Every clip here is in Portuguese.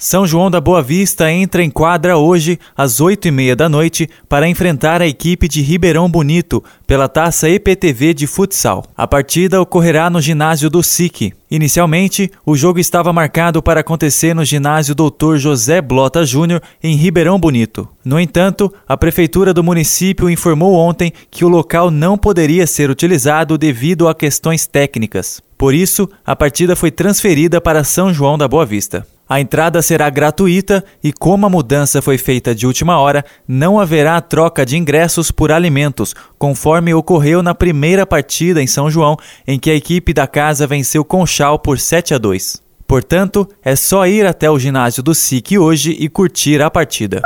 são João da Boa Vista entra em quadra hoje às 8h30 da noite para enfrentar a equipe de Ribeirão Bonito pela taça EPTV de futsal. A partida ocorrerá no ginásio do SIC. Inicialmente, o jogo estava marcado para acontecer no ginásio Dr. José Blota Júnior em Ribeirão Bonito. No entanto, a prefeitura do município informou ontem que o local não poderia ser utilizado devido a questões técnicas. Por isso, a partida foi transferida para São João da Boa Vista. A entrada será gratuita e, como a mudança foi feita de última hora, não haverá troca de ingressos por alimentos, conforme ocorreu na primeira partida em São João, em que a equipe da casa venceu Conchal por 7 a 2. Portanto, é só ir até o ginásio do SIC hoje e curtir a partida.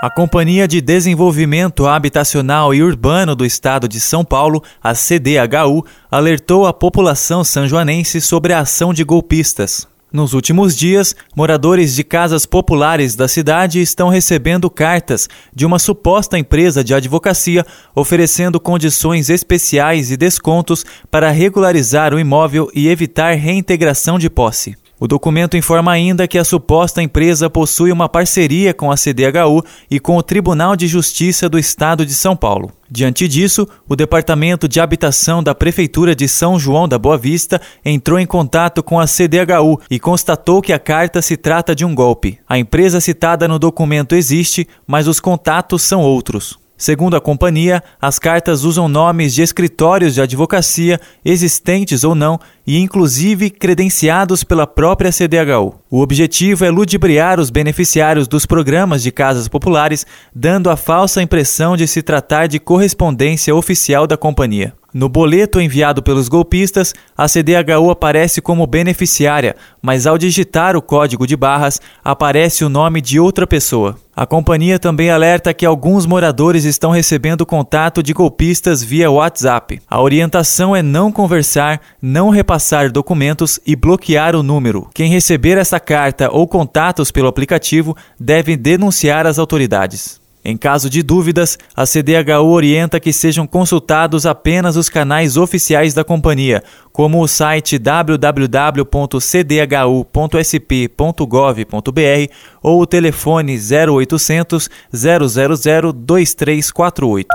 A Companhia de Desenvolvimento Habitacional e Urbano do Estado de São Paulo, a CDHU, alertou a população sanjoanense sobre a ação de golpistas. Nos últimos dias, moradores de casas populares da cidade estão recebendo cartas de uma suposta empresa de advocacia oferecendo condições especiais e descontos para regularizar o imóvel e evitar reintegração de posse. O documento informa ainda que a suposta empresa possui uma parceria com a CDHU e com o Tribunal de Justiça do Estado de São Paulo. Diante disso, o Departamento de Habitação da Prefeitura de São João da Boa Vista entrou em contato com a CDHU e constatou que a carta se trata de um golpe. A empresa citada no documento existe, mas os contatos são outros. Segundo a companhia, as cartas usam nomes de escritórios de advocacia, existentes ou não, e inclusive credenciados pela própria CDHU. O objetivo é ludibriar os beneficiários dos programas de casas populares, dando a falsa impressão de se tratar de correspondência oficial da companhia. No boleto enviado pelos golpistas, a CDHU aparece como beneficiária, mas ao digitar o código de barras, aparece o nome de outra pessoa. A companhia também alerta que alguns moradores estão recebendo contato de golpistas via WhatsApp. A orientação é não conversar, não repassar documentos e bloquear o número. Quem receber essa carta ou contatos pelo aplicativo deve denunciar às autoridades. Em caso de dúvidas, a CDHU orienta que sejam consultados apenas os canais oficiais da companhia, como o site www.cdhu.sp.gov.br ou o telefone 0800 000 2348.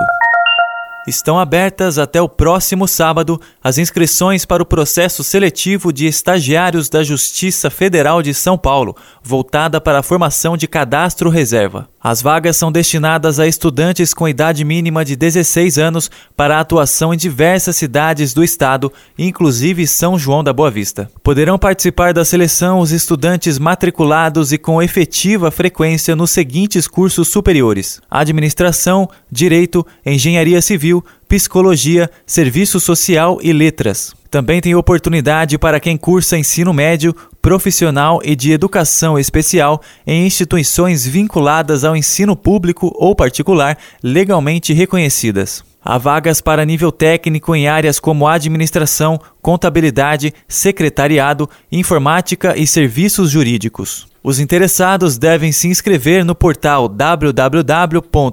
Estão abertas até o próximo sábado as inscrições para o processo seletivo de estagiários da Justiça Federal de São Paulo, voltada para a formação de cadastro reserva. As vagas são destinadas a estudantes com idade mínima de 16 anos para atuação em diversas cidades do estado, inclusive São João da Boa Vista. Poderão participar da seleção os estudantes matriculados e com efetiva frequência nos seguintes cursos superiores: Administração, Direito, Engenharia Civil, Psicologia, Serviço Social e Letras. Também tem oportunidade para quem cursa ensino médio, profissional e de educação especial em instituições vinculadas ao ensino público ou particular legalmente reconhecidas. Há vagas para nível técnico em áreas como administração, contabilidade, secretariado, informática e serviços jurídicos. Os interessados devem se inscrever no portal www.ciderh.com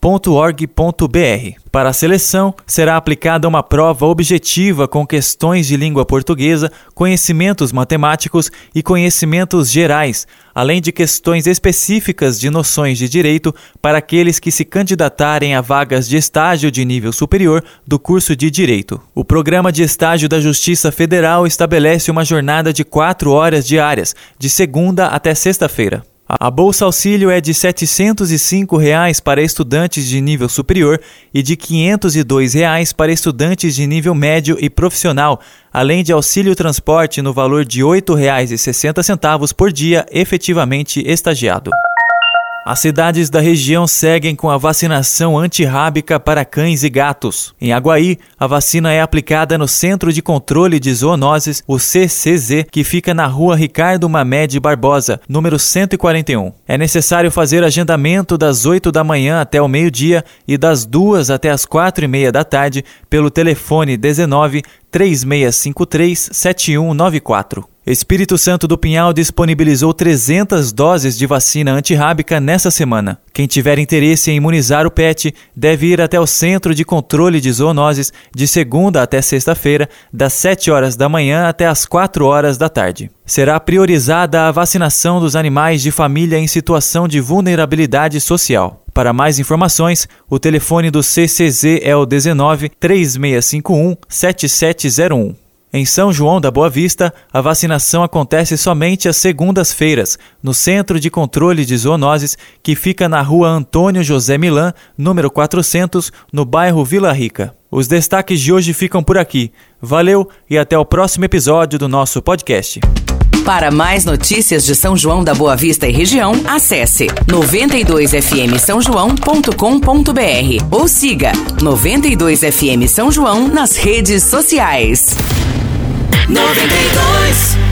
www.org.br. Para a seleção, será aplicada uma prova objetiva com questões de língua portuguesa, conhecimentos matemáticos e conhecimentos gerais, além de questões específicas de noções de direito para aqueles que se candidatarem a vagas de estágio de nível superior do curso de Direito. O Programa de Estágio da Justiça Federal estabelece uma jornada de quatro horas diárias, de segunda até sexta-feira. A Bolsa Auxílio é de 705 reais para estudantes de nível superior e de 502 reais para estudantes de nível médio e profissional, além de auxílio transporte no valor de R$ 8,60 por dia efetivamente estagiado. As cidades da região seguem com a vacinação antirrábica para cães e gatos. Em Aguaí, a vacina é aplicada no Centro de Controle de Zoonoses, o CCZ, que fica na rua Ricardo Mamed Barbosa, número 141. É necessário fazer agendamento das 8 da manhã até o meio-dia e das 2 até as 4 e meia da tarde pelo telefone 19 3653 7194. Espírito Santo do Pinhal disponibilizou 300 doses de vacina antirrábica nessa semana. Quem tiver interesse em imunizar o pet deve ir até o Centro de Controle de Zoonoses de segunda até sexta-feira, das 7 horas da manhã até as 4 horas da tarde. Será priorizada a vacinação dos animais de família em situação de vulnerabilidade social. Para mais informações, o telefone do CCZ é o 19 3651 7701. Em São João da Boa Vista, a vacinação acontece somente às segundas-feiras, no Centro de Controle de Zoonoses, que fica na rua Antônio José Milan, número 400, no bairro Vila Rica. Os destaques de hoje ficam por aqui. Valeu e até o próximo episódio do nosso podcast. Para mais notícias de São João da Boa Vista e região, acesse 92fm São João.com.br ou siga 92fm São João nas redes sociais. 92